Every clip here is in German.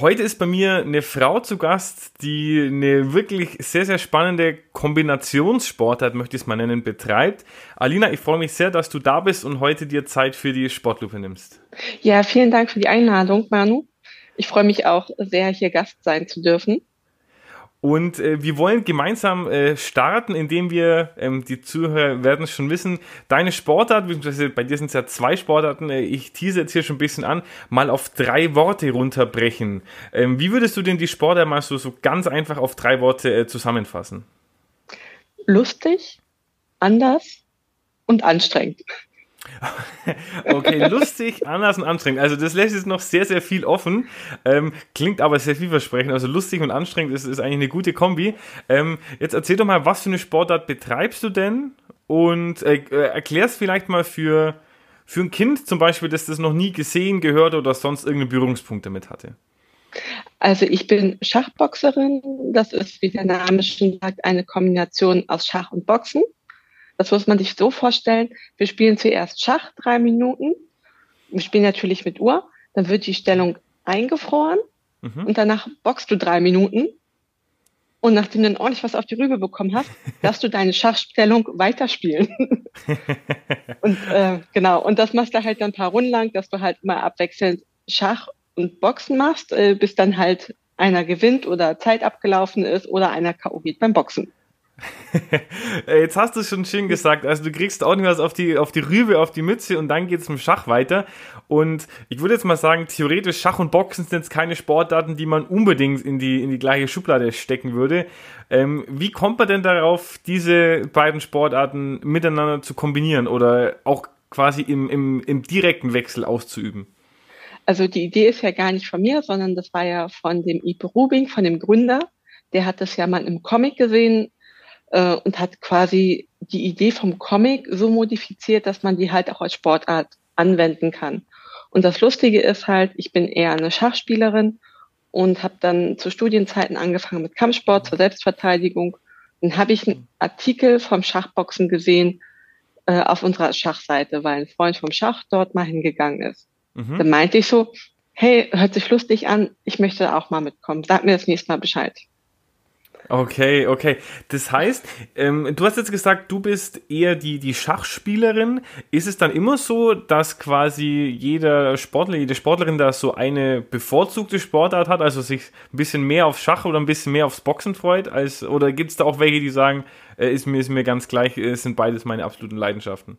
Heute ist bei mir eine Frau zu Gast, die eine wirklich sehr, sehr spannende Kombinationssportart, möchte ich es mal nennen, betreibt. Alina, ich freue mich sehr, dass du da bist und heute dir Zeit für die Sportlupe nimmst. Ja, vielen Dank für die Einladung, Manu. Ich freue mich auch sehr, hier Gast sein zu dürfen. Und äh, wir wollen gemeinsam äh, starten, indem wir, ähm, die Zuhörer werden es schon wissen, deine Sportart, beziehungsweise bei dir sind es ja zwei Sportarten, äh, ich tease jetzt hier schon ein bisschen an, mal auf drei Worte runterbrechen. Ähm, wie würdest du denn die Sportart mal so, so ganz einfach auf drei Worte äh, zusammenfassen? Lustig, anders und anstrengend. okay, lustig, anders und anstrengend. Also das lässt jetzt noch sehr, sehr viel offen. Ähm, klingt aber sehr vielversprechend. Also lustig und anstrengend ist, ist eigentlich eine gute Kombi. Ähm, jetzt erzähl doch mal, was für eine Sportart betreibst du denn? Und äh, äh, erklärst vielleicht mal für, für ein Kind zum Beispiel, das das noch nie gesehen, gehört oder sonst irgendeinen Berührungspunkt damit hatte. Also ich bin Schachboxerin. Das ist, wie der Name schon sagt, eine Kombination aus Schach und Boxen. Das muss man sich so vorstellen. Wir spielen zuerst Schach drei Minuten. Wir spielen natürlich mit Uhr. Dann wird die Stellung eingefroren. Mhm. Und danach boxst du drei Minuten. Und nachdem du dann ordentlich was auf die Rübe bekommen hast, darfst du deine Schachstellung weiterspielen. und äh, genau, und das machst du halt dann ein paar Runden lang, dass du halt immer abwechselnd Schach und Boxen machst, äh, bis dann halt einer gewinnt oder Zeit abgelaufen ist oder einer K.O. geht beim Boxen. Jetzt hast du es schon schön gesagt. Also du kriegst auch nicht was auf die, auf die Rübe, auf die Mütze und dann geht es zum Schach weiter. Und ich würde jetzt mal sagen, theoretisch Schach und Boxen sind jetzt keine Sportarten, die man unbedingt in die, in die gleiche Schublade stecken würde. Ähm, wie kommt man denn darauf, diese beiden Sportarten miteinander zu kombinieren oder auch quasi im, im, im direkten Wechsel auszuüben? Also die Idee ist ja gar nicht von mir, sondern das war ja von dem Ipe Rubing, von dem Gründer. Der hat das ja mal im Comic gesehen, äh, und hat quasi die Idee vom Comic so modifiziert, dass man die halt auch als Sportart anwenden kann. Und das Lustige ist halt, ich bin eher eine Schachspielerin und habe dann zu Studienzeiten angefangen mit Kampfsport zur Selbstverteidigung. Dann habe ich einen Artikel vom Schachboxen gesehen äh, auf unserer Schachseite, weil ein Freund vom Schach dort mal hingegangen ist. Mhm. Dann meinte ich so, hey, hört sich lustig an, ich möchte auch mal mitkommen. Sag mir das nächste Mal Bescheid. Okay, okay. Das heißt, ähm, du hast jetzt gesagt, du bist eher die, die Schachspielerin. Ist es dann immer so, dass quasi jeder Sportler, jede Sportlerin da so eine bevorzugte Sportart hat, also sich ein bisschen mehr aufs Schach oder ein bisschen mehr aufs Boxen freut? Als, oder gibt es da auch welche, die sagen, äh, ist, mir, ist mir ganz gleich, äh, sind beides meine absoluten Leidenschaften?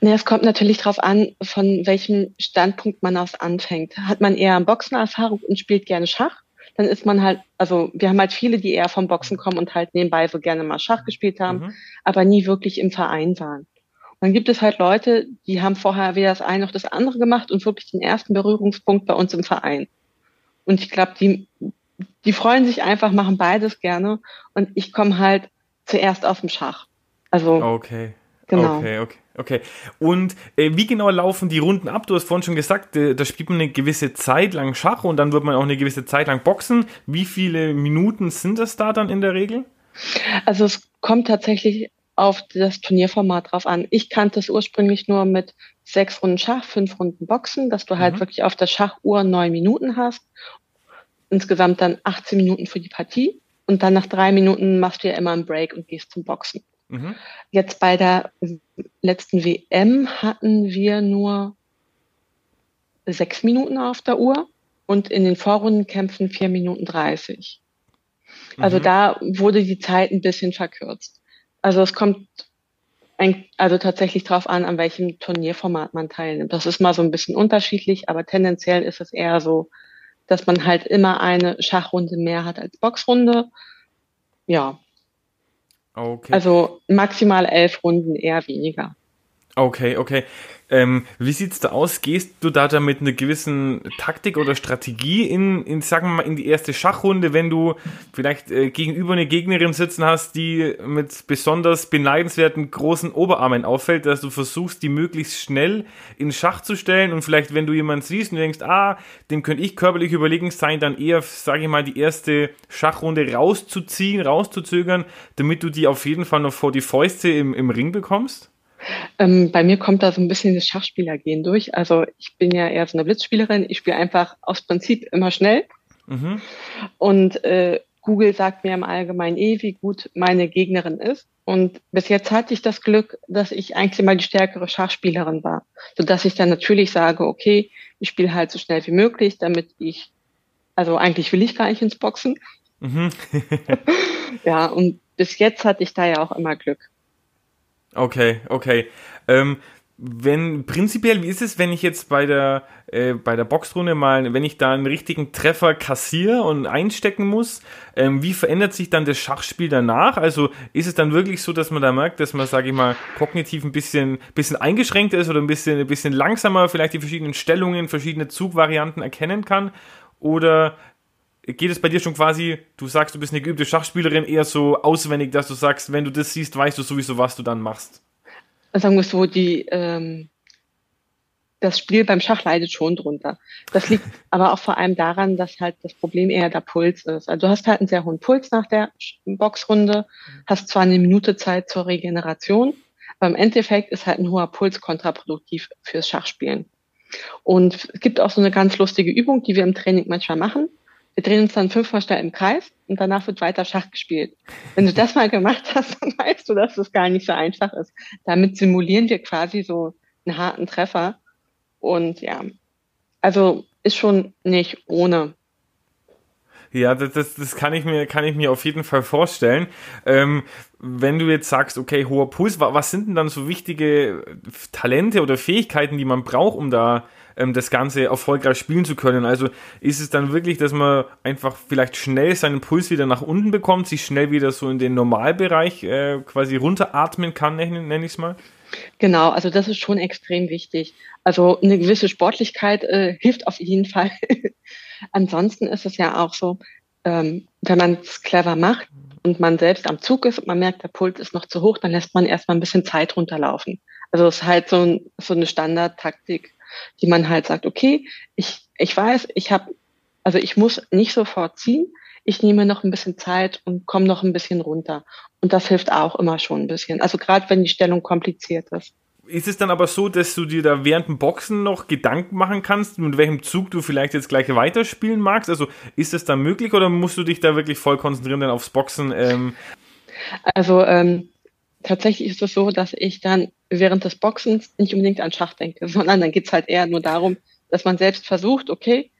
Ne, es kommt natürlich darauf an, von welchem Standpunkt man aus anfängt. Hat man eher Boxenerfahrung und spielt gerne Schach? Dann ist man halt, also wir haben halt viele, die eher vom Boxen kommen und halt nebenbei so gerne mal Schach gespielt haben, mhm. aber nie wirklich im Verein waren. Und dann gibt es halt Leute, die haben vorher weder das eine noch das andere gemacht und wirklich den ersten Berührungspunkt bei uns im Verein. Und ich glaube, die, die freuen sich einfach, machen beides gerne. Und ich komme halt zuerst aus dem Schach. Also. Okay. Genau. Okay, okay. Okay. Und äh, wie genau laufen die Runden ab? Du hast vorhin schon gesagt, äh, da spielt man eine gewisse Zeit lang Schach und dann wird man auch eine gewisse Zeit lang boxen. Wie viele Minuten sind das da dann in der Regel? Also es kommt tatsächlich auf das Turnierformat drauf an. Ich kannte es ursprünglich nur mit sechs Runden Schach, fünf Runden Boxen, dass du halt mhm. wirklich auf der Schachuhr neun Minuten hast. Insgesamt dann 18 Minuten für die Partie. Und dann nach drei Minuten machst du ja immer einen Break und gehst zum Boxen. Mhm. Jetzt bei der letzten WM hatten wir nur sechs Minuten auf der Uhr und in den Vorrundenkämpfen vier Minuten dreißig. Also mhm. da wurde die Zeit ein bisschen verkürzt. Also es kommt ein, also tatsächlich drauf an, an welchem Turnierformat man teilnimmt. Das ist mal so ein bisschen unterschiedlich, aber tendenziell ist es eher so, dass man halt immer eine Schachrunde mehr hat als Boxrunde. Ja, Okay. Also maximal elf Runden, eher weniger. Okay, okay. Ähm, wie sieht's da aus? Gehst du da, da mit einer gewissen Taktik oder Strategie in, in, sagen wir mal, in die erste Schachrunde, wenn du vielleicht äh, gegenüber eine Gegnerin sitzen hast, die mit besonders beneidenswerten großen Oberarmen auffällt, dass du versuchst, die möglichst schnell in Schach zu stellen und vielleicht, wenn du jemanden siehst und denkst, ah, dem könnte ich körperlich überlegen sein, dann eher, sage ich mal, die erste Schachrunde rauszuziehen, rauszuzögern, damit du die auf jeden Fall noch vor die Fäuste im, im Ring bekommst? Ähm, bei mir kommt da so ein bisschen das Schachspielergehen durch. Also ich bin ja eher so eine Blitzspielerin. Ich spiele einfach aus Prinzip immer schnell. Mhm. Und äh, Google sagt mir im Allgemeinen eh, wie gut meine Gegnerin ist. Und bis jetzt hatte ich das Glück, dass ich eigentlich mal die stärkere Schachspielerin war. Sodass ich dann natürlich sage, okay, ich spiele halt so schnell wie möglich, damit ich, also eigentlich will ich gar nicht ins Boxen. Mhm. ja, und bis jetzt hatte ich da ja auch immer Glück. Okay, okay. Ähm, wenn prinzipiell, wie ist es, wenn ich jetzt bei der äh, bei der Boxrunde mal, wenn ich da einen richtigen Treffer kassiere und einstecken muss, ähm, wie verändert sich dann das Schachspiel danach? Also ist es dann wirklich so, dass man da merkt, dass man, sage ich mal, kognitiv ein bisschen bisschen eingeschränkt ist oder ein bisschen ein bisschen langsamer vielleicht die verschiedenen Stellungen, verschiedene Zugvarianten erkennen kann? Oder geht es bei dir schon quasi, du sagst, du bist eine geübte Schachspielerin, eher so auswendig, dass du sagst, wenn du das siehst, weißt du sowieso, was du dann machst? Sagen wir so, die, ähm, das Spiel beim Schach leidet schon drunter. Das liegt aber auch vor allem daran, dass halt das Problem eher der Puls ist. Also du hast halt einen sehr hohen Puls nach der Boxrunde, hast zwar eine Minute Zeit zur Regeneration, aber im Endeffekt ist halt ein hoher Puls kontraproduktiv fürs Schachspielen. Und es gibt auch so eine ganz lustige Übung, die wir im Training manchmal machen. Wir drehen uns dann fünfmal schnell im Kreis und danach wird weiter Schach gespielt. Wenn du das mal gemacht hast, dann weißt du, dass das gar nicht so einfach ist. Damit simulieren wir quasi so einen harten Treffer. Und ja, also ist schon nicht ohne. Ja, das, das, das kann ich mir, kann ich mir auf jeden Fall vorstellen. Ähm, wenn du jetzt sagst, okay, hoher Puls, was sind denn dann so wichtige Talente oder Fähigkeiten, die man braucht, um da ähm, das Ganze erfolgreich spielen zu können? Also ist es dann wirklich, dass man einfach vielleicht schnell seinen Puls wieder nach unten bekommt, sich schnell wieder so in den Normalbereich äh, quasi runteratmen kann, nenne nenn ich es mal? Genau, also das ist schon extrem wichtig. Also eine gewisse Sportlichkeit äh, hilft auf jeden Fall. Ansonsten ist es ja auch so, ähm, wenn man es clever macht und man selbst am Zug ist und man merkt, der Puls ist noch zu hoch, dann lässt man erstmal ein bisschen Zeit runterlaufen. Also es ist halt so, ein, so eine Standardtaktik, die man halt sagt, okay, ich, ich weiß, ich habe, also ich muss nicht sofort ziehen, ich nehme noch ein bisschen Zeit und komme noch ein bisschen runter. Und das hilft auch immer schon ein bisschen. Also gerade wenn die Stellung kompliziert ist. Ist es dann aber so, dass du dir da während dem Boxen noch Gedanken machen kannst, mit welchem Zug du vielleicht jetzt gleich weiterspielen magst? Also ist es dann möglich oder musst du dich da wirklich voll konzentrieren dann aufs Boxen? Ähm? Also ähm, tatsächlich ist es so, dass ich dann während des Boxens nicht unbedingt an Schach denke, sondern dann geht es halt eher nur darum, dass man selbst versucht, okay,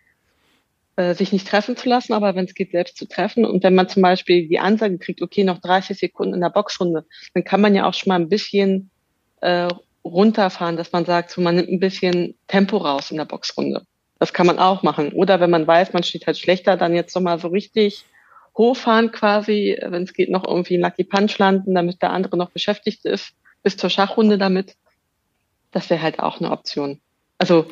äh, sich nicht treffen zu lassen, aber wenn es geht, selbst zu treffen. Und wenn man zum Beispiel die Ansage kriegt, okay, noch 30 Sekunden in der Boxrunde, dann kann man ja auch schon mal ein bisschen äh, runterfahren, dass man sagt, so man nimmt ein bisschen Tempo raus in der Boxrunde. Das kann man auch machen. Oder wenn man weiß, man steht halt schlechter, dann jetzt nochmal so richtig hochfahren quasi, wenn es geht, noch irgendwie einen Lucky Punch landen, damit der andere noch beschäftigt ist, bis zur Schachrunde damit. Das wäre halt auch eine Option. Also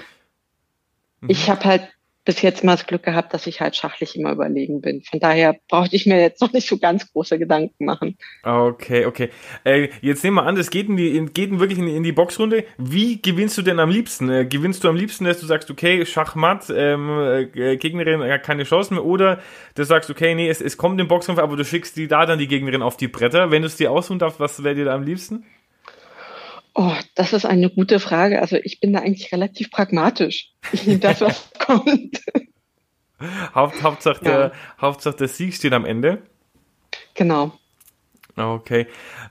mhm. ich habe halt bis jetzt mal das Glück gehabt, dass ich halt schachlich immer überlegen bin. Von daher brauchte ich mir jetzt noch nicht so ganz große Gedanken machen. Okay, okay. Äh, jetzt nehmen wir an, das geht, in die, geht wirklich in in die Boxrunde. Wie gewinnst du denn am liebsten? Äh, gewinnst du am liebsten, dass du sagst, okay, Schachmatt, ähm, äh, Gegnerin hat keine Chance mehr, oder du sagst, okay, nee, es, es kommt im Boxkampf, aber du schickst die da dann die Gegnerin auf die Bretter. Wenn du es dir aussuchen darfst, was wäre dir da am liebsten? Oh, das ist eine gute Frage. Also ich bin da eigentlich relativ pragmatisch. Ich nehme das, was kommt. Haupt, Hauptsache, ja. der, Hauptsache der Sieg steht am Ende. Genau. Okay.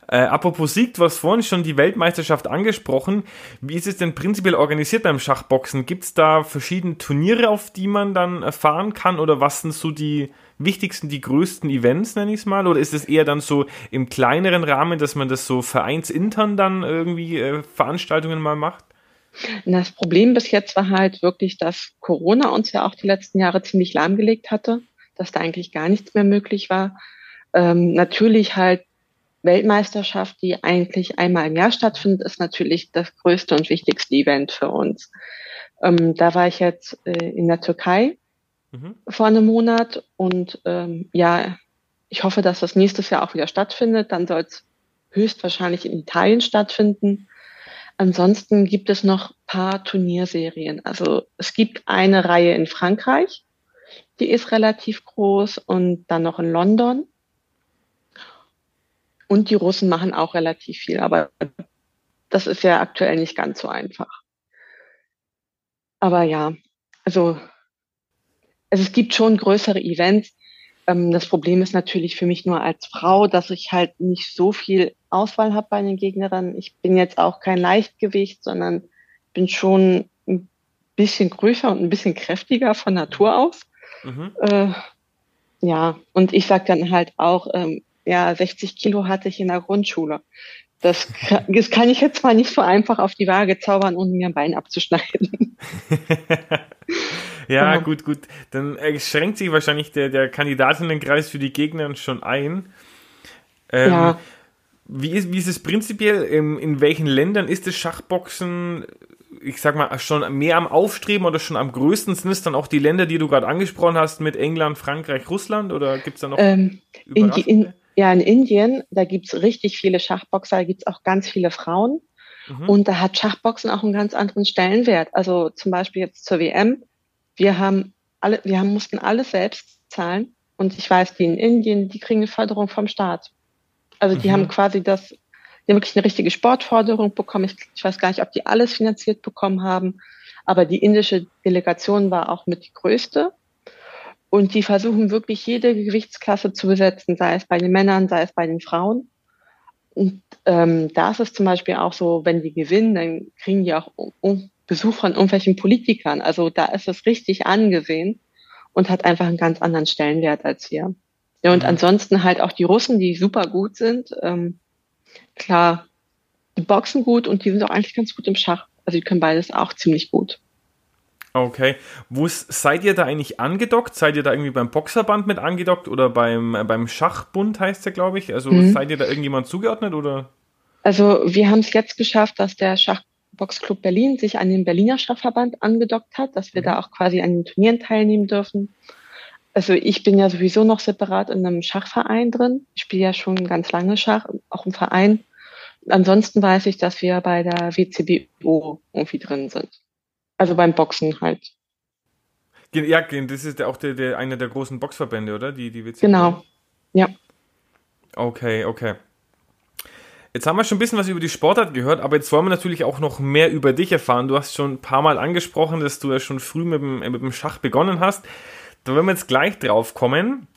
Äh, apropos Sieg, du hast vorhin schon die Weltmeisterschaft angesprochen. Wie ist es denn prinzipiell organisiert beim Schachboxen? Gibt es da verschiedene Turniere, auf die man dann erfahren kann? Oder was sind so die wichtigsten, die größten Events, nenne ich es mal? Oder ist es eher dann so im kleineren Rahmen, dass man das so vereinsintern dann irgendwie äh, Veranstaltungen mal macht? Das Problem bis jetzt war halt wirklich, dass Corona uns ja auch die letzten Jahre ziemlich lahmgelegt hatte, dass da eigentlich gar nichts mehr möglich war. Ähm, natürlich halt Weltmeisterschaft, die eigentlich einmal im Jahr stattfindet, ist natürlich das größte und wichtigste Event für uns. Ähm, da war ich jetzt äh, in der Türkei mhm. vor einem Monat und ähm, ja, ich hoffe, dass das nächstes Jahr auch wieder stattfindet. Dann soll es höchstwahrscheinlich in Italien stattfinden. Ansonsten gibt es noch paar Turnierserien. Also es gibt eine Reihe in Frankreich, die ist relativ groß und dann noch in London. Und die Russen machen auch relativ viel, aber das ist ja aktuell nicht ganz so einfach. Aber ja, also, also es gibt schon größere Events. Ähm, das Problem ist natürlich für mich nur als Frau, dass ich halt nicht so viel Auswahl habe bei den Gegnerinnen. Ich bin jetzt auch kein Leichtgewicht, sondern bin schon ein bisschen größer und ein bisschen kräftiger von Natur aus. Mhm. Äh, ja, und ich sag dann halt auch, ähm, ja, 60 Kilo hatte ich in der Grundschule. Das, das kann ich jetzt mal nicht so einfach auf die Waage zaubern, ohne mir ein Bein abzuschneiden. ja, genau. gut, gut. Dann schränkt sich wahrscheinlich der, der Kandidatinnenkreis für die Gegner schon ein. Ähm, ja. Wie ist, wie ist es prinzipiell? In, in welchen Ländern ist das Schachboxen ich sag mal, schon mehr am Aufstreben oder schon am größten sind es dann auch die Länder, die du gerade angesprochen hast, mit England, Frankreich, Russland oder gibt es da noch? Ähm, in in, ja, in Indien, da gibt es richtig viele Schachboxer, da gibt es auch ganz viele Frauen. Mhm. Und da hat Schachboxen auch einen ganz anderen Stellenwert. Also zum Beispiel jetzt zur WM. Wir haben alle, wir haben, mussten alles selbst zahlen. Und ich weiß, die in Indien, die kriegen eine Förderung vom Staat. Also die mhm. haben quasi das die haben wirklich eine richtige Sportforderung bekommen. Ich, ich weiß gar nicht, ob die alles finanziert bekommen haben, aber die indische Delegation war auch mit die größte. Und die versuchen wirklich jede Gewichtsklasse zu besetzen, sei es bei den Männern, sei es bei den Frauen. Und ähm, da ist es zum Beispiel auch so, wenn die gewinnen, dann kriegen die auch Besuch von irgendwelchen Politikern. Also da ist es richtig angesehen und hat einfach einen ganz anderen Stellenwert als hier. Ja, und mhm. ansonsten halt auch die Russen, die super gut sind. Ähm, klar, die boxen gut und die sind auch eigentlich ganz gut im Schach. Also die können beides auch ziemlich gut. Okay. Wo seid ihr da eigentlich angedockt? Seid ihr da irgendwie beim Boxerband mit angedockt oder beim, beim Schachbund heißt der, glaube ich? Also mhm. seid ihr da irgendjemand zugeordnet oder? Also wir haben es jetzt geschafft, dass der Schachboxclub Berlin sich an den Berliner Schachverband angedockt hat, dass wir mhm. da auch quasi an den Turnieren teilnehmen dürfen. Also ich bin ja sowieso noch separat in einem Schachverein drin. Ich spiele ja schon ganz lange Schach, auch im Verein. Ansonsten weiß ich, dass wir bei der WCBO irgendwie drin sind. Also beim Boxen halt. Ja, das ist auch der, der, einer der großen Boxverbände, oder? Die, die WCBO. Genau, ja. Okay, okay. Jetzt haben wir schon ein bisschen was über die Sportart gehört, aber jetzt wollen wir natürlich auch noch mehr über dich erfahren. Du hast schon ein paar Mal angesprochen, dass du ja schon früh mit dem, mit dem Schach begonnen hast. Da werden wir jetzt gleich drauf kommen.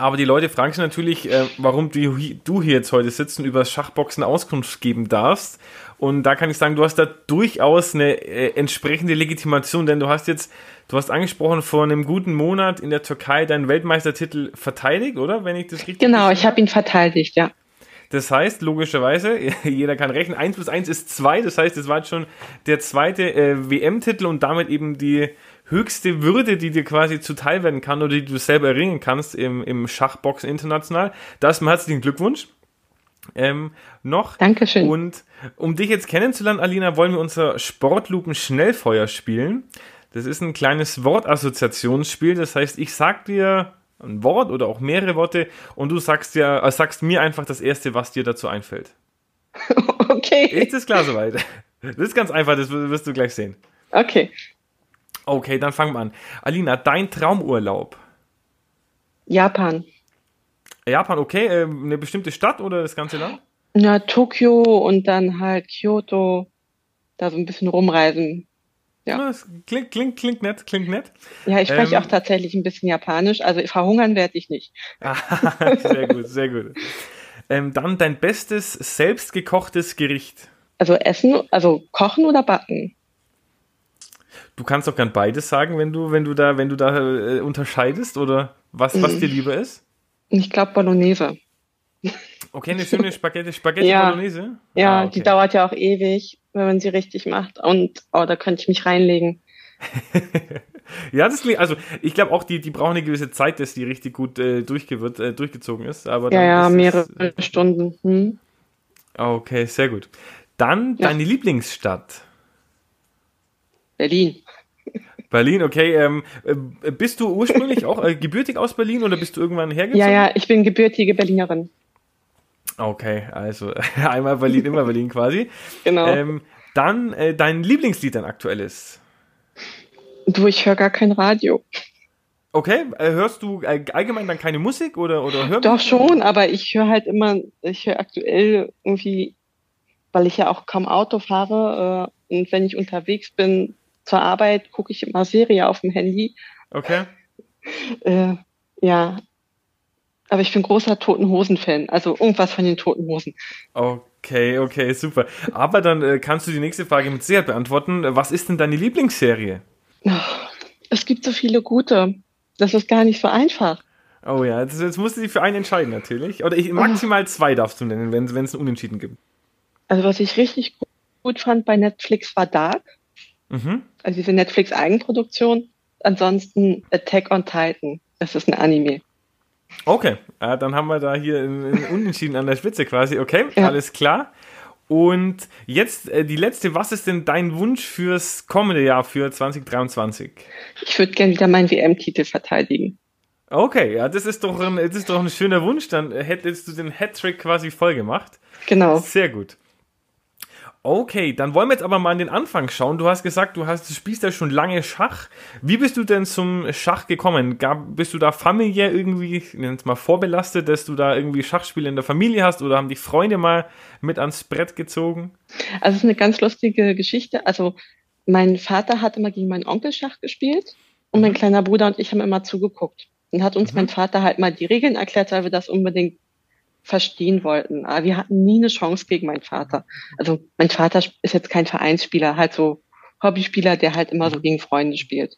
Aber die Leute fragen sich natürlich, äh, warum du, du hier jetzt heute sitzen, über Schachboxen Auskunft geben darfst. Und da kann ich sagen, du hast da durchaus eine äh, entsprechende Legitimation, denn du hast jetzt, du hast angesprochen, vor einem guten Monat in der Türkei deinen Weltmeistertitel verteidigt, oder? Wenn ich das richtig Genau, ich habe ihn verteidigt, ja. Das heißt, logischerweise, jeder kann rechnen, 1 plus 1 ist 2, das heißt, es war jetzt schon der zweite äh, WM-Titel und damit eben die höchste Würde, die dir quasi zuteil werden kann oder die du selber erringen kannst im, im Schachboxen international. Da ist mir herzlichen Glückwunsch. Ähm, noch. Dankeschön. Und um dich jetzt kennenzulernen, Alina, wollen wir unser Sportlupen Schnellfeuer spielen. Das ist ein kleines Wortassoziationsspiel. Das heißt, ich sag dir ein Wort oder auch mehrere Worte und du sagst dir, äh, sagst mir einfach das erste, was dir dazu einfällt. Okay. Ist das klar soweit? Das ist ganz einfach, das wirst du gleich sehen. Okay. Okay, dann fangen wir an. Alina, dein Traumurlaub? Japan. Japan, okay. Äh, eine bestimmte Stadt oder das ganze Land? Na, Tokio und dann halt Kyoto. Da so ein bisschen rumreisen. Ja. ja klingt, klingt, klingt nett, klingt nett. Ja, ich spreche ähm, auch tatsächlich ein bisschen Japanisch, also verhungern werde ich nicht. sehr gut, sehr gut. Ähm, dann dein bestes selbstgekochtes Gericht. Also Essen, also kochen oder backen? Du kannst doch gern beides sagen, wenn du, wenn du da, wenn du da äh, unterscheidest oder was, was dir lieber ist? Ich glaube Bolognese. Okay, eine schöne Spaghetti, Spaghetti ja. Bolognese? Ja, ah, okay. die dauert ja auch ewig, wenn man sie richtig macht. Und oh, da könnte ich mich reinlegen. Ja, das klingt, also ich glaube auch, die, die brauchen eine gewisse Zeit, dass die richtig gut äh, durchgewirrt, äh, durchgezogen ist. Aber ja, ja, mehrere es, Stunden. Hm. Okay, sehr gut. Dann ja. deine Lieblingsstadt. Berlin. Berlin, okay. Ähm, äh, bist du ursprünglich auch äh, gebürtig aus Berlin oder bist du irgendwann hergezogen? Ja, ja, ich bin gebürtige Berlinerin. Okay, also einmal Berlin, immer Berlin quasi. Genau. Ähm, dann äh, dein Lieblingslied, dein aktuelles. Du, ich höre gar kein Radio. Okay, äh, hörst du äh, allgemein dann keine Musik oder, oder hörst Doch schon, aber ich höre halt immer, ich höre aktuell irgendwie, weil ich ja auch kaum Auto fahre äh, und wenn ich unterwegs bin zur Arbeit, gucke ich immer Serie auf dem Handy. Okay. Äh, ja, aber ich bin großer Toten Hosen-Fan, also irgendwas von den Toten Hosen. Okay, okay, super. Aber dann äh, kannst du die nächste Frage mit Sicherheit beantworten. Was ist denn deine Lieblingsserie? Es gibt so viele gute. Das ist gar nicht so einfach. Oh ja, jetzt, jetzt musst du dich für einen entscheiden natürlich. Oder ich, maximal zwei darfst du nennen, wenn es einen Unentschieden gibt. Also was ich richtig gut fand bei Netflix war Dark. Mhm. Also diese Netflix-Eigenproduktion. Ansonsten Attack on Titan. Das ist ein Anime. Okay, äh, dann haben wir da hier einen Unentschieden an der Spitze quasi. Okay, ja. alles klar. Und jetzt äh, die letzte, was ist denn dein Wunsch fürs kommende Jahr, für 2023? Ich würde gerne wieder meinen WM-Titel verteidigen. Okay, ja, das ist, doch ein, das ist doch ein schöner Wunsch. Dann hättest du den Hattrick quasi voll gemacht. Genau. Sehr gut. Okay, dann wollen wir jetzt aber mal an den Anfang schauen. Du hast gesagt, du hast, du spielst ja schon lange Schach. Wie bist du denn zum Schach gekommen? Gab, bist du da familiär irgendwie, ich nenne es mal vorbelastet, dass du da irgendwie Schachspiele in der Familie hast oder haben die Freunde mal mit ans Brett gezogen? Also es ist eine ganz lustige Geschichte. Also mein Vater hat immer gegen meinen Onkel Schach gespielt und mein mhm. kleiner Bruder und ich haben immer zugeguckt. Und hat uns mhm. mein Vater halt mal die Regeln erklärt, weil wir das unbedingt verstehen wollten. Aber wir hatten nie eine Chance gegen meinen Vater. Also mein Vater ist jetzt kein Vereinsspieler, halt so Hobbyspieler, der halt immer so gegen Freunde spielt.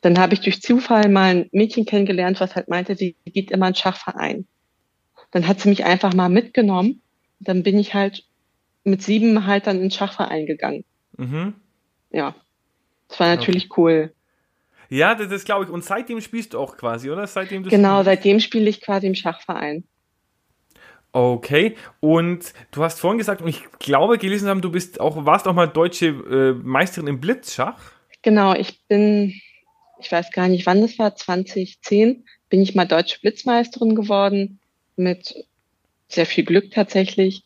Dann habe ich durch Zufall mal ein Mädchen kennengelernt, was halt meinte, sie geht immer in Schachverein. Dann hat sie mich einfach mal mitgenommen. Dann bin ich halt mit sieben halt dann in den Schachverein gegangen. Mhm. Ja. Das war natürlich okay. cool. Ja, das ist, glaube ich. Und seitdem spielst du auch quasi, oder? Seitdem du genau, seitdem spiele ich quasi im Schachverein. Okay, und du hast vorhin gesagt, und ich glaube gelesen haben, du bist auch, warst auch mal deutsche äh, Meisterin im Blitzschach. Genau, ich bin, ich weiß gar nicht, wann das war, 2010, bin ich mal deutsche Blitzmeisterin geworden, mit sehr viel Glück tatsächlich.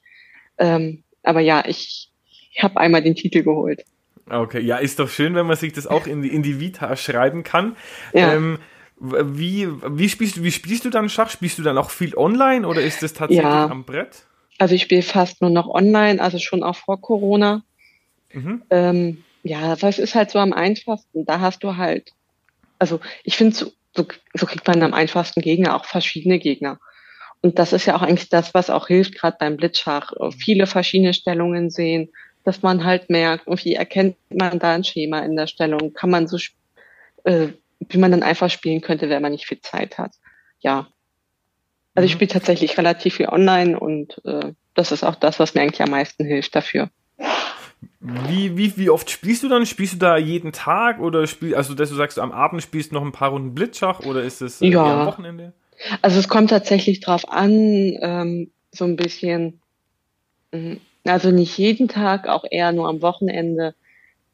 Ähm, aber ja, ich, ich habe einmal den Titel geholt. Okay, ja, ist doch schön, wenn man sich das auch in die, in die Vita schreiben kann. Ja. Ähm, wie, wie, spielst, wie spielst du dann Schach? Spielst du dann auch viel online oder ist das tatsächlich ja. am Brett? Also ich spiele fast nur noch online, also schon auch vor Corona. Mhm. Ähm, ja, es ist halt so am einfachsten. Da hast du halt, also ich finde, so, so, so kriegt man am einfachsten Gegner, auch verschiedene Gegner. Und das ist ja auch eigentlich das, was auch hilft, gerade beim Blitzschach. Viele verschiedene Stellungen sehen, dass man halt merkt, irgendwie erkennt man da ein Schema in der Stellung, kann man so äh, wie man dann einfach spielen könnte, wenn man nicht viel Zeit hat. Ja. Also mhm. ich spiele tatsächlich relativ viel online und äh, das ist auch das, was mir eigentlich am meisten hilft dafür. Wie, wie, wie oft spielst du dann? Spielst du da jeden Tag oder spiel, also dass du sagst, am Abend spielst du noch ein paar Runden Blitzschach oder ist es äh, ja. am Wochenende? Also es kommt tatsächlich drauf an, ähm, so ein bisschen, mm, also nicht jeden Tag, auch eher nur am Wochenende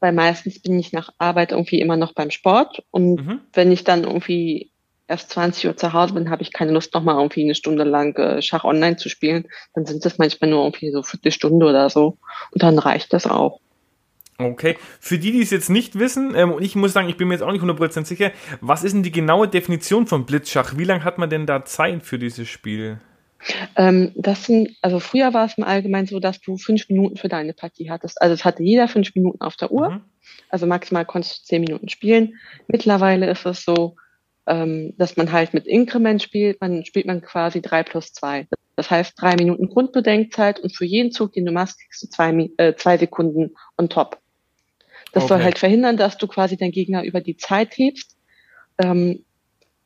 weil meistens bin ich nach Arbeit irgendwie immer noch beim Sport und mhm. wenn ich dann irgendwie erst 20 Uhr zu Hause bin, habe ich keine Lust, nochmal irgendwie eine Stunde lang äh, Schach online zu spielen. Dann sind das manchmal nur irgendwie so Viertelstunde oder so und dann reicht das auch. Okay, für die, die es jetzt nicht wissen, ähm, und ich muss sagen, ich bin mir jetzt auch nicht 100% sicher, was ist denn die genaue Definition von Blitzschach? Wie lange hat man denn da Zeit für dieses Spiel? Ähm, das sind, also früher war es im Allgemeinen so, dass du fünf Minuten für deine Partie hattest. Also es hatte jeder fünf Minuten auf der Uhr. Mhm. Also maximal konntest du zehn Minuten spielen. Mittlerweile ist es so, ähm, dass man halt mit Inkrement spielt. Man spielt man quasi drei plus zwei. Das heißt drei Minuten Grundbedenkzeit und für jeden Zug, den du machst, kriegst du zwei, äh, zwei Sekunden on top. Das okay. soll halt verhindern, dass du quasi deinen Gegner über die Zeit hebst. Ähm,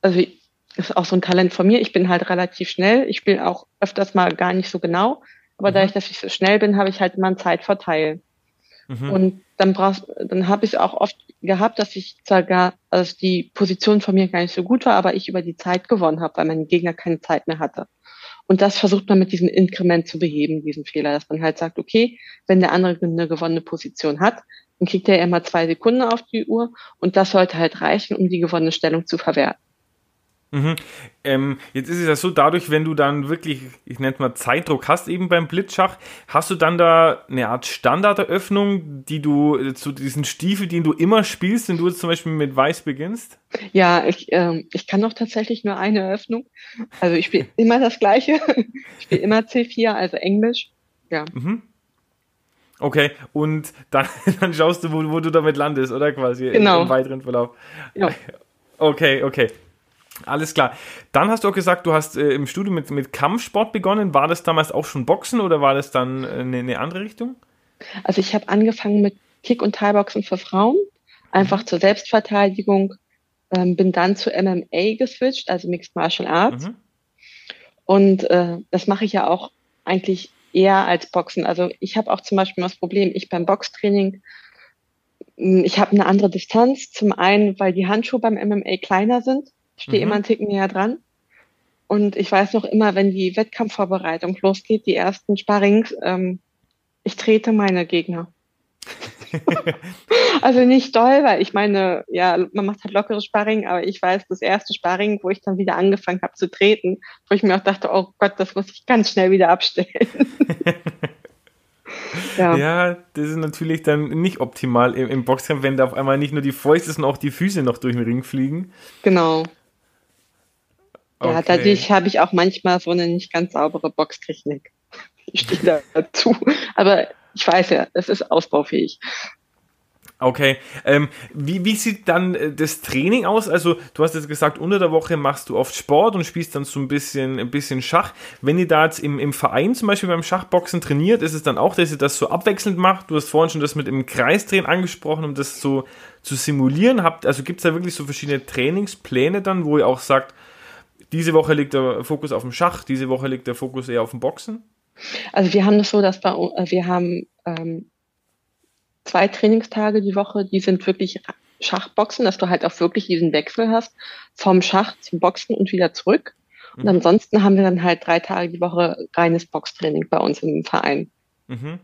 also ist auch so ein Talent von mir. Ich bin halt relativ schnell. Ich spiele auch öfters mal gar nicht so genau. Aber mhm. dadurch, dass ich so schnell bin, habe ich halt immer einen Zeitvorteil. Mhm. Und dann brauchst, dann habe ich auch oft gehabt, dass ich zwar gar, also die Position von mir gar nicht so gut war, aber ich über die Zeit gewonnen habe, weil mein Gegner keine Zeit mehr hatte. Und das versucht man mit diesem Inkrement zu beheben, diesen Fehler, dass man halt sagt, okay, wenn der andere eine gewonnene Position hat, dann kriegt er immer zwei Sekunden auf die Uhr und das sollte halt reichen, um die gewonnene Stellung zu verwerten. Mhm. Ähm, jetzt ist es ja so, dadurch, wenn du dann wirklich, ich nenne es mal Zeitdruck hast, eben beim Blitzschach, hast du dann da eine Art Standarderöffnung, die du äh, zu diesen Stiefel, den du immer spielst, wenn du jetzt zum Beispiel mit Weiß beginnst? Ja, ich, ähm, ich kann auch tatsächlich nur eine Eröffnung. Also ich spiele immer das Gleiche. Ich spiele immer C4, also Englisch. Ja. Mhm. Okay, und dann, dann schaust du, wo, wo du damit landest, oder quasi genau. im weiteren Verlauf. Ja. Okay, okay. Alles klar. Dann hast du auch gesagt, du hast äh, im Studium mit, mit Kampfsport begonnen. War das damals auch schon Boxen oder war das dann äh, eine, eine andere Richtung? Also ich habe angefangen mit Kick- und Thai-Boxen für Frauen, einfach mhm. zur Selbstverteidigung. Ähm, bin dann zu MMA geswitcht, also Mixed Martial Arts. Mhm. Und äh, das mache ich ja auch eigentlich eher als Boxen. Also ich habe auch zum Beispiel das Problem, ich beim Boxtraining, hm, ich habe eine andere Distanz. Zum einen, weil die Handschuhe beim MMA kleiner sind. Ich stehe mhm. immer einen Ticken näher dran. Und ich weiß noch immer, wenn die Wettkampfvorbereitung losgeht, die ersten Sparrings, ähm, ich trete meine Gegner. also nicht doll, weil ich meine, ja, man macht halt lockeres Sparring, aber ich weiß, das erste Sparring, wo ich dann wieder angefangen habe zu treten, wo ich mir auch dachte, oh Gott, das muss ich ganz schnell wieder abstellen. ja. ja. das ist natürlich dann nicht optimal im, im Boxkampf, wenn da auf einmal nicht nur die Fäuste, sondern auch die Füße noch durch den Ring fliegen. Genau. Okay. Ja, dadurch habe ich auch manchmal so eine nicht ganz saubere Boxtechnik. Ich stehe dazu. Aber ich weiß ja, es ist ausbaufähig. Okay. Ähm, wie, wie sieht dann äh, das Training aus? Also, du hast jetzt gesagt, unter der Woche machst du oft Sport und spielst dann so ein bisschen, ein bisschen Schach. Wenn ihr da jetzt im, im Verein zum Beispiel beim Schachboxen trainiert, ist es dann auch, dass ihr das so abwechselnd macht? Du hast vorhin schon das mit dem Kreisdrehen angesprochen, um das so zu simulieren. Habt, also gibt es da wirklich so verschiedene Trainingspläne dann, wo ihr auch sagt, diese Woche liegt der Fokus auf dem Schach, diese Woche liegt der Fokus eher auf dem Boxen? Also wir haben das so, dass bei, äh, wir haben ähm, zwei Trainingstage die Woche, die sind wirklich Schachboxen, dass du halt auch wirklich diesen Wechsel hast vom Schach zum Boxen und wieder zurück. Und mhm. ansonsten haben wir dann halt drei Tage die Woche reines Boxtraining bei uns im Verein. Mhm.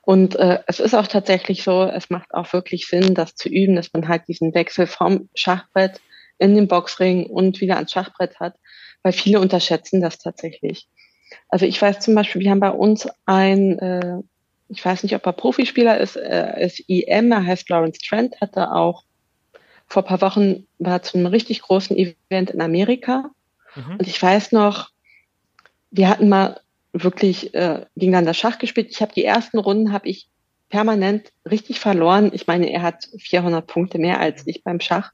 Und äh, es ist auch tatsächlich so, es macht auch wirklich Sinn, das zu üben, dass man halt diesen Wechsel vom Schachbrett in den Boxring und wieder ans Schachbrett hat, weil viele unterschätzen das tatsächlich. Also ich weiß zum Beispiel, wir haben bei uns ein äh, ich weiß nicht, ob er Profispieler ist, er ist IM, er heißt Lawrence Trent, hatte auch vor ein paar Wochen, war zu einem richtig großen Event in Amerika. Mhm. Und ich weiß noch, wir hatten mal wirklich äh, gegeneinander Schach gespielt. Ich habe die ersten Runden, habe ich permanent richtig verloren. Ich meine, er hat 400 Punkte mehr als ich beim Schach.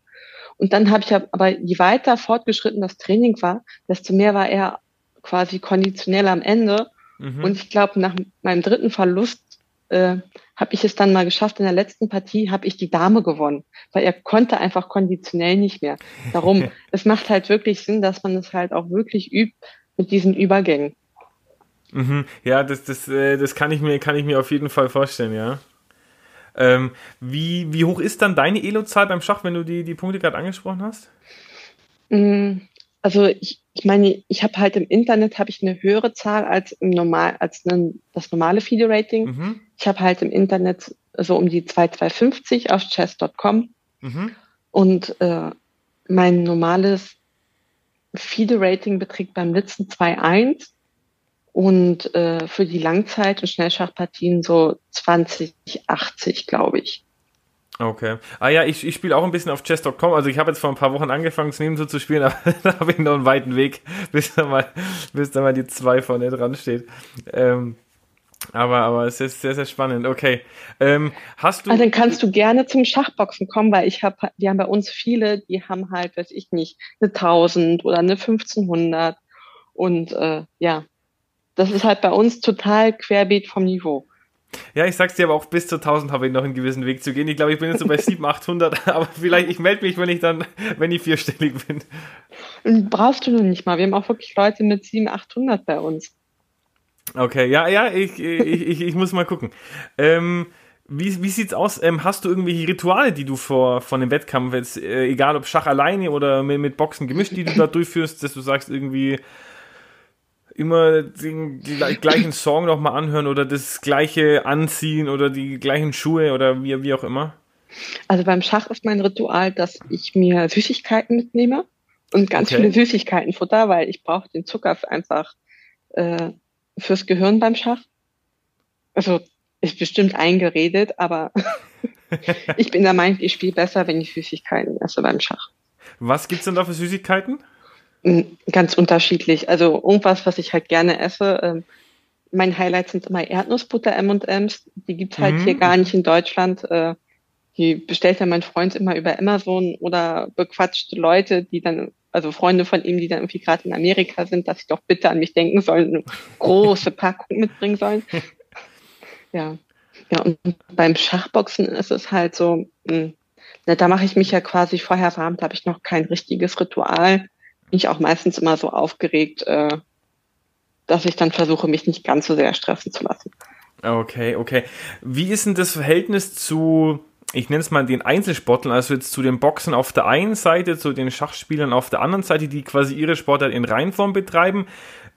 Und dann habe ich aber, je weiter fortgeschritten das Training war, desto mehr war er quasi konditionell am Ende. Mhm. Und ich glaube, nach meinem dritten Verlust äh, habe ich es dann mal geschafft. In der letzten Partie habe ich die Dame gewonnen, weil er konnte einfach konditionell nicht mehr. Darum, es macht halt wirklich Sinn, dass man es halt auch wirklich übt mit diesen Übergängen. Mhm. Ja, das, das, äh, das kann ich mir, kann ich mir auf jeden Fall vorstellen, ja. Ähm, wie, wie hoch ist dann deine Elo-Zahl beim Schach, wenn du die, die Punkte gerade angesprochen hast? Mm, also ich, ich meine, ich habe halt im Internet habe ich eine höhere Zahl als im normal als ein, das normale FIDE-Rating. Mhm. Ich habe halt im Internet so um die 2250 auf chess.com mhm. und äh, mein normales FIDE-Rating beträgt beim letzten 2,1 und äh, für die Langzeit- und Schnellschachpartien so 2080, glaube ich. Okay. Ah ja, ich, ich spiele auch ein bisschen auf chess.com. Also ich habe jetzt vor ein paar Wochen angefangen, es nebenso zu spielen, aber da habe ich noch einen weiten Weg, bis da mal, bis da mal die zwei vorne dran steht. Ähm, aber, aber es ist sehr, sehr spannend. Okay. Ähm, hast du. Also dann kannst du gerne zum Schachboxen kommen, weil ich habe, wir haben bei uns viele, die haben halt, weiß ich nicht, eine 1000 oder eine 1500. Und äh, ja, das ist halt bei uns total querbeet vom Niveau. Ja, ich sag's dir aber auch bis zu 1000 habe ich noch einen gewissen Weg zu gehen. Ich glaube, ich bin jetzt so bei 700, 800, aber vielleicht, ich melde mich, wenn ich dann, wenn ich vierstellig bin. Brauchst du noch nicht mal. Wir haben auch wirklich Leute mit 700, 800 bei uns. Okay, ja, ja, ich, ich, ich, ich muss mal gucken. Ähm, Wie, wie sieht's aus? Ähm, hast du irgendwelche Rituale, die du vor, vor einem Wettkampf jetzt, äh, egal ob Schach alleine oder mit, mit Boxen gemischt, die du da durchführst, dass du sagst, irgendwie immer den gleichen Song nochmal anhören oder das gleiche anziehen oder die gleichen Schuhe oder wie, wie auch immer? Also beim Schach ist mein Ritual, dass ich mir Süßigkeiten mitnehme und ganz okay. viele Süßigkeiten futter, weil ich brauche den Zucker einfach äh, fürs Gehirn beim Schach. Also ist bestimmt eingeredet, aber ich bin der Meinung, ich spiele besser, wenn ich Süßigkeiten esse beim Schach. Was gibt's denn da für Süßigkeiten? Hm, ganz unterschiedlich. Also irgendwas, was ich halt gerne esse. Ähm, mein Highlight sind immer Erdnussbutter M&M's. Die gibt's halt mhm. hier gar nicht in Deutschland. Äh, die bestellt ja mein Freund immer über Amazon oder bequatscht Leute, die dann, also Freunde von ihm, die dann irgendwie gerade in Amerika sind, dass sie doch bitte an mich denken sollen, eine große Packung mitbringen sollen. Ja. Ja, und beim Schachboxen ist es halt so, hm, da mache ich mich ja quasi vorher warm, da habe ich noch kein richtiges Ritual. Ich auch meistens immer so aufgeregt, äh, dass ich dann versuche, mich nicht ganz so sehr stressen zu lassen. Okay, okay. Wie ist denn das Verhältnis zu ich nenne es mal den Einzelsportlern, also jetzt zu den Boxen auf der einen Seite, zu den Schachspielern auf der anderen Seite, die quasi ihre Sportart in Reinform betreiben.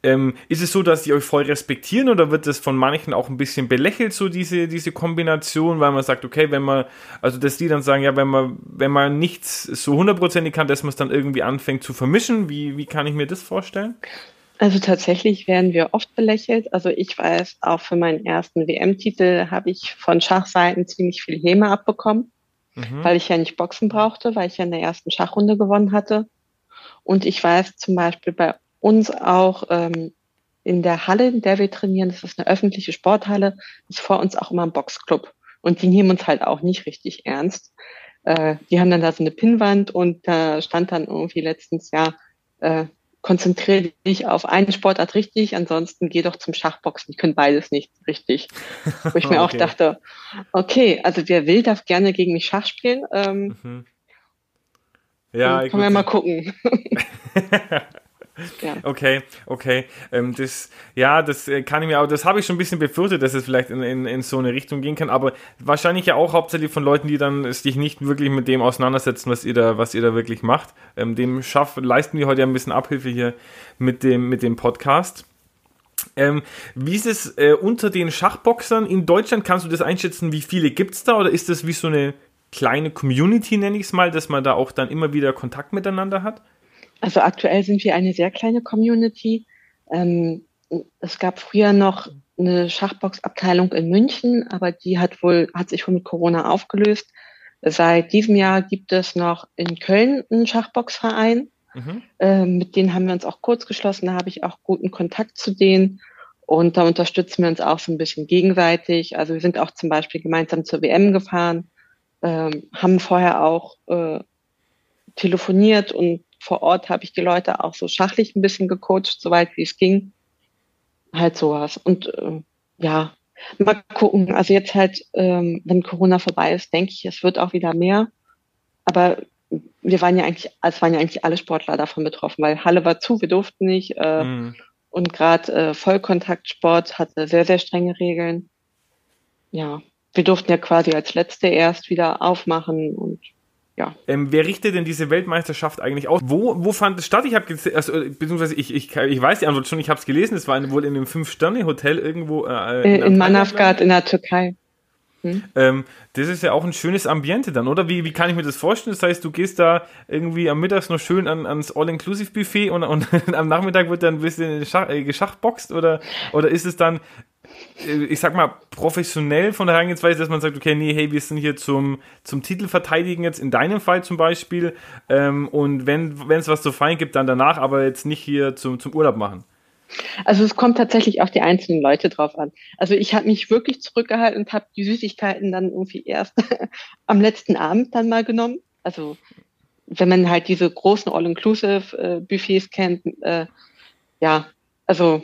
Ähm, ist es so, dass die euch voll respektieren oder wird das von manchen auch ein bisschen belächelt, so diese, diese Kombination, weil man sagt, okay, wenn man, also dass die dann sagen, ja, wenn man, wenn man nichts so hundertprozentig kann, dass man es dann irgendwie anfängt zu vermischen, wie, wie kann ich mir das vorstellen? Also tatsächlich werden wir oft belächelt. Also ich weiß, auch für meinen ersten WM-Titel habe ich von Schachseiten ziemlich viel Häme abbekommen, mhm. weil ich ja nicht Boxen brauchte, weil ich ja in der ersten Schachrunde gewonnen hatte. Und ich weiß zum Beispiel bei uns auch ähm, in der Halle, in der wir trainieren, das ist eine öffentliche Sporthalle, ist vor uns auch immer ein Boxclub. Und die nehmen uns halt auch nicht richtig ernst. Äh, die haben dann da so eine Pinnwand und da stand dann irgendwie letztens ja, äh, konzentriere dich auf eine Sportart richtig, ansonsten geh doch zum Schachboxen. Die können beides nicht richtig. Wo ich mir okay. auch dachte, okay, also wer will, darf gerne gegen mich Schach spielen. Ähm, mhm. Ja, können wir mal gucken. Ja. Okay, okay. Ähm, das, ja, das äh, kann ich mir auch, das habe ich schon ein bisschen befürchtet, dass es vielleicht in, in, in so eine Richtung gehen kann, aber wahrscheinlich ja auch hauptsächlich von Leuten, die dann sich nicht wirklich mit dem auseinandersetzen, was ihr da, was ihr da wirklich macht. Ähm, dem schaff, leisten wir heute ja ein bisschen Abhilfe hier mit dem, mit dem Podcast. Ähm, wie ist es äh, unter den Schachboxern in Deutschland? Kannst du das einschätzen, wie viele gibt es da oder ist das wie so eine kleine Community, nenne ich es mal, dass man da auch dann immer wieder Kontakt miteinander hat? Also aktuell sind wir eine sehr kleine Community. Ähm, es gab früher noch eine Schachboxabteilung in München, aber die hat wohl, hat sich wohl mit Corona aufgelöst. Seit diesem Jahr gibt es noch in Köln einen Schachboxverein. Mhm. Ähm, mit denen haben wir uns auch kurz geschlossen. Da habe ich auch guten Kontakt zu denen. Und da unterstützen wir uns auch so ein bisschen gegenseitig. Also wir sind auch zum Beispiel gemeinsam zur WM gefahren, ähm, haben vorher auch äh, telefoniert und vor Ort habe ich die Leute auch so schachlich ein bisschen gecoacht, soweit wie es ging. Halt sowas. Und äh, ja, mal gucken. Also jetzt halt, ähm, wenn Corona vorbei ist, denke ich, es wird auch wieder mehr. Aber wir waren ja eigentlich, es waren ja eigentlich alle Sportler davon betroffen, weil Halle war zu, wir durften nicht. Äh, mhm. Und gerade äh, Vollkontaktsport hatte sehr, sehr strenge Regeln. Ja, wir durften ja quasi als Letzte erst wieder aufmachen und ja. Ähm, wer richtet denn diese Weltmeisterschaft eigentlich aus? Wo, wo fand es statt? Ich habe also, beziehungsweise ich, ich, ich weiß die Antwort schon, ich habe es gelesen, es war wohl in einem Fünf-Sterne-Hotel irgendwo äh, in, in Manavgat in der Türkei. Hm? Ähm, das ist ja auch ein schönes Ambiente dann, oder? Wie, wie kann ich mir das vorstellen? Das heißt, du gehst da irgendwie am Mittags noch schön an, ans All-Inclusive-Buffet und, und am Nachmittag wird dann ein bisschen Schach, äh, geschachboxt oder, oder ist es dann äh, ich sag mal, professionell von der Herangehensweise, dass man sagt, okay, nee, hey, wir sind hier zum, zum Titel verteidigen jetzt in deinem Fall zum Beispiel ähm, und wenn es was zu feiern gibt, dann danach, aber jetzt nicht hier zum, zum Urlaub machen. Also es kommt tatsächlich auf die einzelnen Leute drauf an. Also ich habe mich wirklich zurückgehalten und habe die Süßigkeiten dann irgendwie erst am letzten Abend dann mal genommen. Also wenn man halt diese großen All-Inclusive-Buffets kennt, äh, ja, also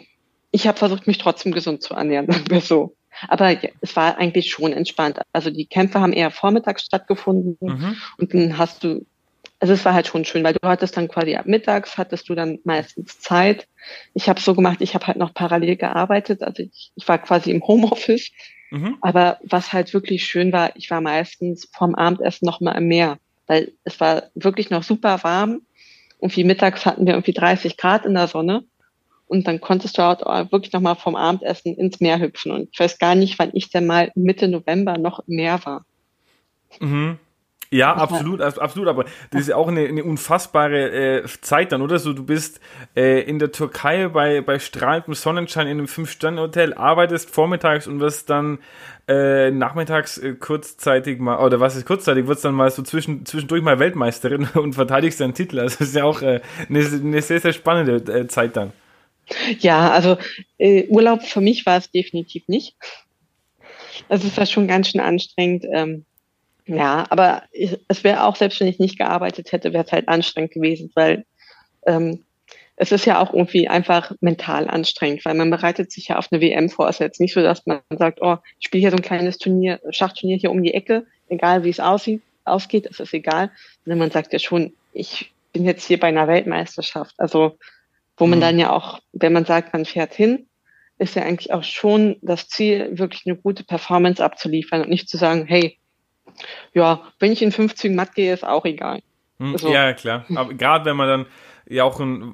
ich habe versucht, mich trotzdem gesund zu ernähren, sagen wir so. Aber ja, es war eigentlich schon entspannt. Also die Kämpfe haben eher vormittags stattgefunden mhm. und dann hast du also es war halt schon schön, weil du hattest dann quasi ab mittags, hattest du dann meistens Zeit. Ich habe so gemacht, ich habe halt noch parallel gearbeitet, also ich, ich war quasi im Homeoffice. Mhm. Aber was halt wirklich schön war, ich war meistens vorm Abendessen noch mal im Meer, weil es war wirklich noch super warm. Und wie mittags hatten wir irgendwie 30 Grad in der Sonne. Und dann konntest du auch wirklich noch mal vom Abendessen ins Meer hüpfen. Und ich weiß gar nicht, wann ich denn mal Mitte November noch im Meer war. Mhm. Ja, absolut, absolut, aber das ist ja auch eine, eine unfassbare äh, Zeit dann, oder? So, du bist äh, in der Türkei bei, bei strahlendem Sonnenschein in einem Fünf-Sterne-Hotel, arbeitest vormittags und wirst dann äh, nachmittags äh, kurzzeitig mal, oder was ist kurzzeitig, wirst dann mal so zwischen, zwischendurch mal Weltmeisterin und verteidigst deinen Titel. Also das ist ja auch äh, eine, eine sehr, sehr spannende äh, Zeit dann. Ja, also äh, Urlaub für mich war es definitiv nicht. Also es war schon ganz schön anstrengend. Ähm, ja, aber ich, es wäre auch, selbst wenn ich nicht gearbeitet hätte, wäre es halt anstrengend gewesen, weil ähm, es ist ja auch irgendwie einfach mental anstrengend, weil man bereitet sich ja auf eine WM vor. Es ist jetzt nicht so, dass man sagt, oh, ich spiele hier so ein kleines Turnier, Schachturnier hier um die Ecke, egal wie es aussieht, ausgeht, ist es egal. Sondern man sagt ja schon, ich bin jetzt hier bei einer Weltmeisterschaft. Also, wo man mhm. dann ja auch, wenn man sagt, man fährt hin, ist ja eigentlich auch schon das Ziel, wirklich eine gute Performance abzuliefern und nicht zu sagen, hey, ja, wenn ich in 50 matt gehe, ist auch egal. Hm, also, ja, klar. Aber gerade wenn man dann ja auch ein,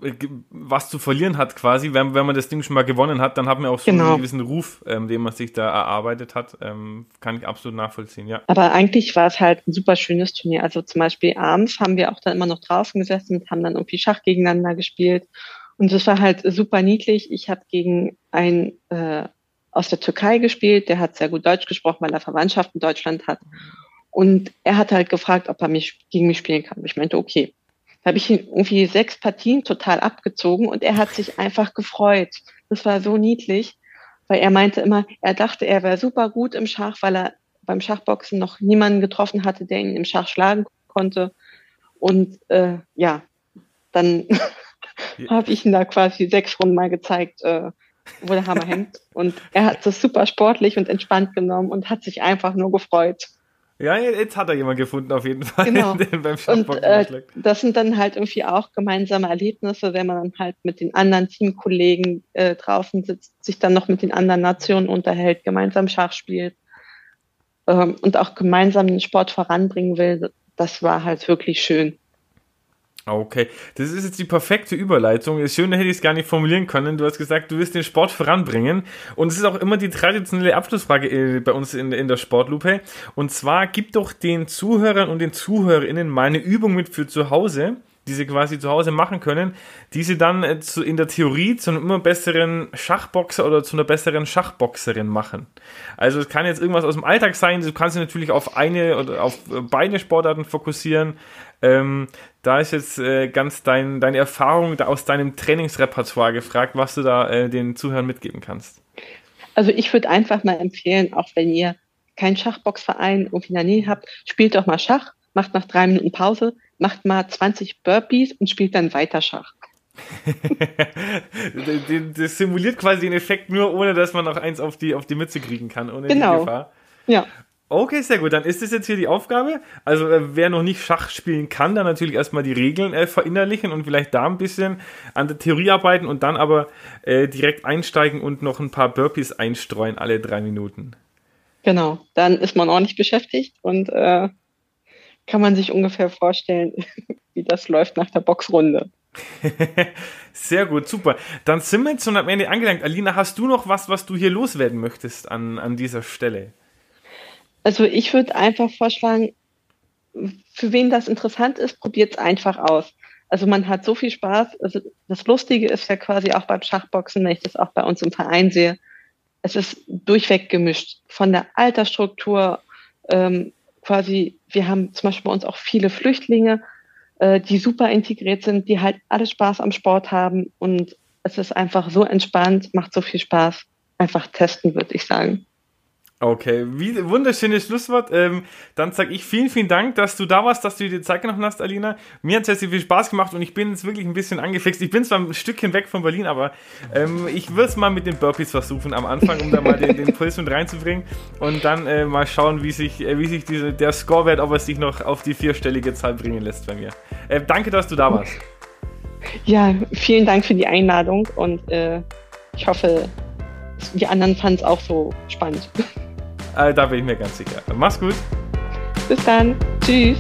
was zu verlieren hat quasi, wenn, wenn man das Ding schon mal gewonnen hat, dann hat man auch so genau. einen gewissen Ruf, ähm, den man sich da erarbeitet hat. Ähm, kann ich absolut nachvollziehen, ja. Aber eigentlich war es halt ein super schönes Turnier. Also zum Beispiel abends haben wir auch dann immer noch draußen gesessen und haben dann irgendwie Schach gegeneinander gespielt. Und das war halt super niedlich. Ich habe gegen ein äh, aus der Türkei gespielt, der hat sehr gut Deutsch gesprochen, weil er Verwandtschaft in Deutschland hat. Und er hat halt gefragt, ob er mich gegen mich spielen kann. Ich meinte, okay. Da habe ich ihn irgendwie sechs Partien total abgezogen und er hat sich einfach gefreut. Das war so niedlich, weil er meinte immer, er dachte, er wäre super gut im Schach, weil er beim Schachboxen noch niemanden getroffen hatte, der ihn im Schach schlagen konnte. Und äh, ja, dann habe ich ihn da quasi sechs Runden mal gezeigt, äh, wo der Hammer hängt. Und er hat das super sportlich und entspannt genommen und hat sich einfach nur gefreut. Ja, jetzt hat er jemand gefunden auf jeden Fall. Genau. beim und äh, das sind dann halt irgendwie auch gemeinsame Erlebnisse, wenn man dann halt mit den anderen Teamkollegen äh, draußen sitzt, sich dann noch mit den anderen Nationen unterhält, gemeinsam Schach spielt ähm, und auch gemeinsam den Sport voranbringen will. Das war halt wirklich schön. Okay, das ist jetzt die perfekte Überleitung. Schöner hätte ich es gar nicht formulieren können. Du hast gesagt, du willst den Sport voranbringen. Und es ist auch immer die traditionelle Abschlussfrage äh, bei uns in, in der Sportlupe. Und zwar gib doch den Zuhörern und den Zuhörerinnen mal eine Übung mit für zu Hause, die sie quasi zu Hause machen können, die sie dann äh, in der Theorie zu einem immer besseren Schachboxer oder zu einer besseren Schachboxerin machen. Also es kann jetzt irgendwas aus dem Alltag sein, du kannst dich natürlich auf eine oder auf beide Sportarten fokussieren. Ähm, da ist jetzt äh, ganz dein, deine Erfahrung aus deinem Trainingsrepertoire gefragt, was du da äh, den Zuhörern mitgeben kannst. Also ich würde einfach mal empfehlen, auch wenn ihr keinen Schachboxverein irgendwie in der Nähe habt, spielt doch mal Schach, macht nach drei Minuten Pause, macht mal 20 Burpees und spielt dann weiter Schach. das simuliert quasi den Effekt nur, ohne dass man noch eins auf die, auf die Mütze kriegen kann, ohne genau. die Gefahr. Ja. Okay, sehr gut. Dann ist das jetzt hier die Aufgabe. Also äh, wer noch nicht Schach spielen kann, dann natürlich erstmal die Regeln äh, verinnerlichen und vielleicht da ein bisschen an der Theorie arbeiten und dann aber äh, direkt einsteigen und noch ein paar Burpees einstreuen alle drei Minuten. Genau, dann ist man ordentlich beschäftigt und äh, kann man sich ungefähr vorstellen, wie das läuft nach der Boxrunde. Sehr gut, super. Dann sind wir jetzt schon am Ende angelangt. Alina, hast du noch was, was du hier loswerden möchtest an, an dieser Stelle? Also ich würde einfach vorschlagen, für wen das interessant ist, probiert es einfach aus. Also man hat so viel Spaß. Also das Lustige ist ja quasi auch beim Schachboxen, wenn ich das auch bei uns im Verein sehe, es ist durchweg gemischt. Von der Altersstruktur, ähm, quasi, wir haben zum Beispiel bei uns auch viele Flüchtlinge, äh, die super integriert sind, die halt alle Spaß am Sport haben und es ist einfach so entspannt, macht so viel Spaß. Einfach testen, würde ich sagen. Okay, wie, wunderschönes Schlusswort. Ähm, dann sage ich vielen, vielen Dank, dass du da warst, dass du dir die Zeit genommen hast, Alina. Mir hat es sehr viel Spaß gemacht und ich bin jetzt wirklich ein bisschen angefixt. Ich bin zwar ein Stückchen weg von Berlin, aber ähm, ich würde es mal mit den Burpees versuchen am Anfang, um da mal den, den Puls mit reinzubringen und dann äh, mal schauen, wie sich, äh, wie sich diese, der Scorewert, ob er sich noch auf die vierstellige Zahl bringen lässt bei mir. Äh, danke, dass du da warst. Ja, vielen Dank für die Einladung und äh, ich hoffe, die anderen fanden es auch so spannend. Äh, da bin ich mir ganz sicher. Mach's gut. Bis dann. Tschüss.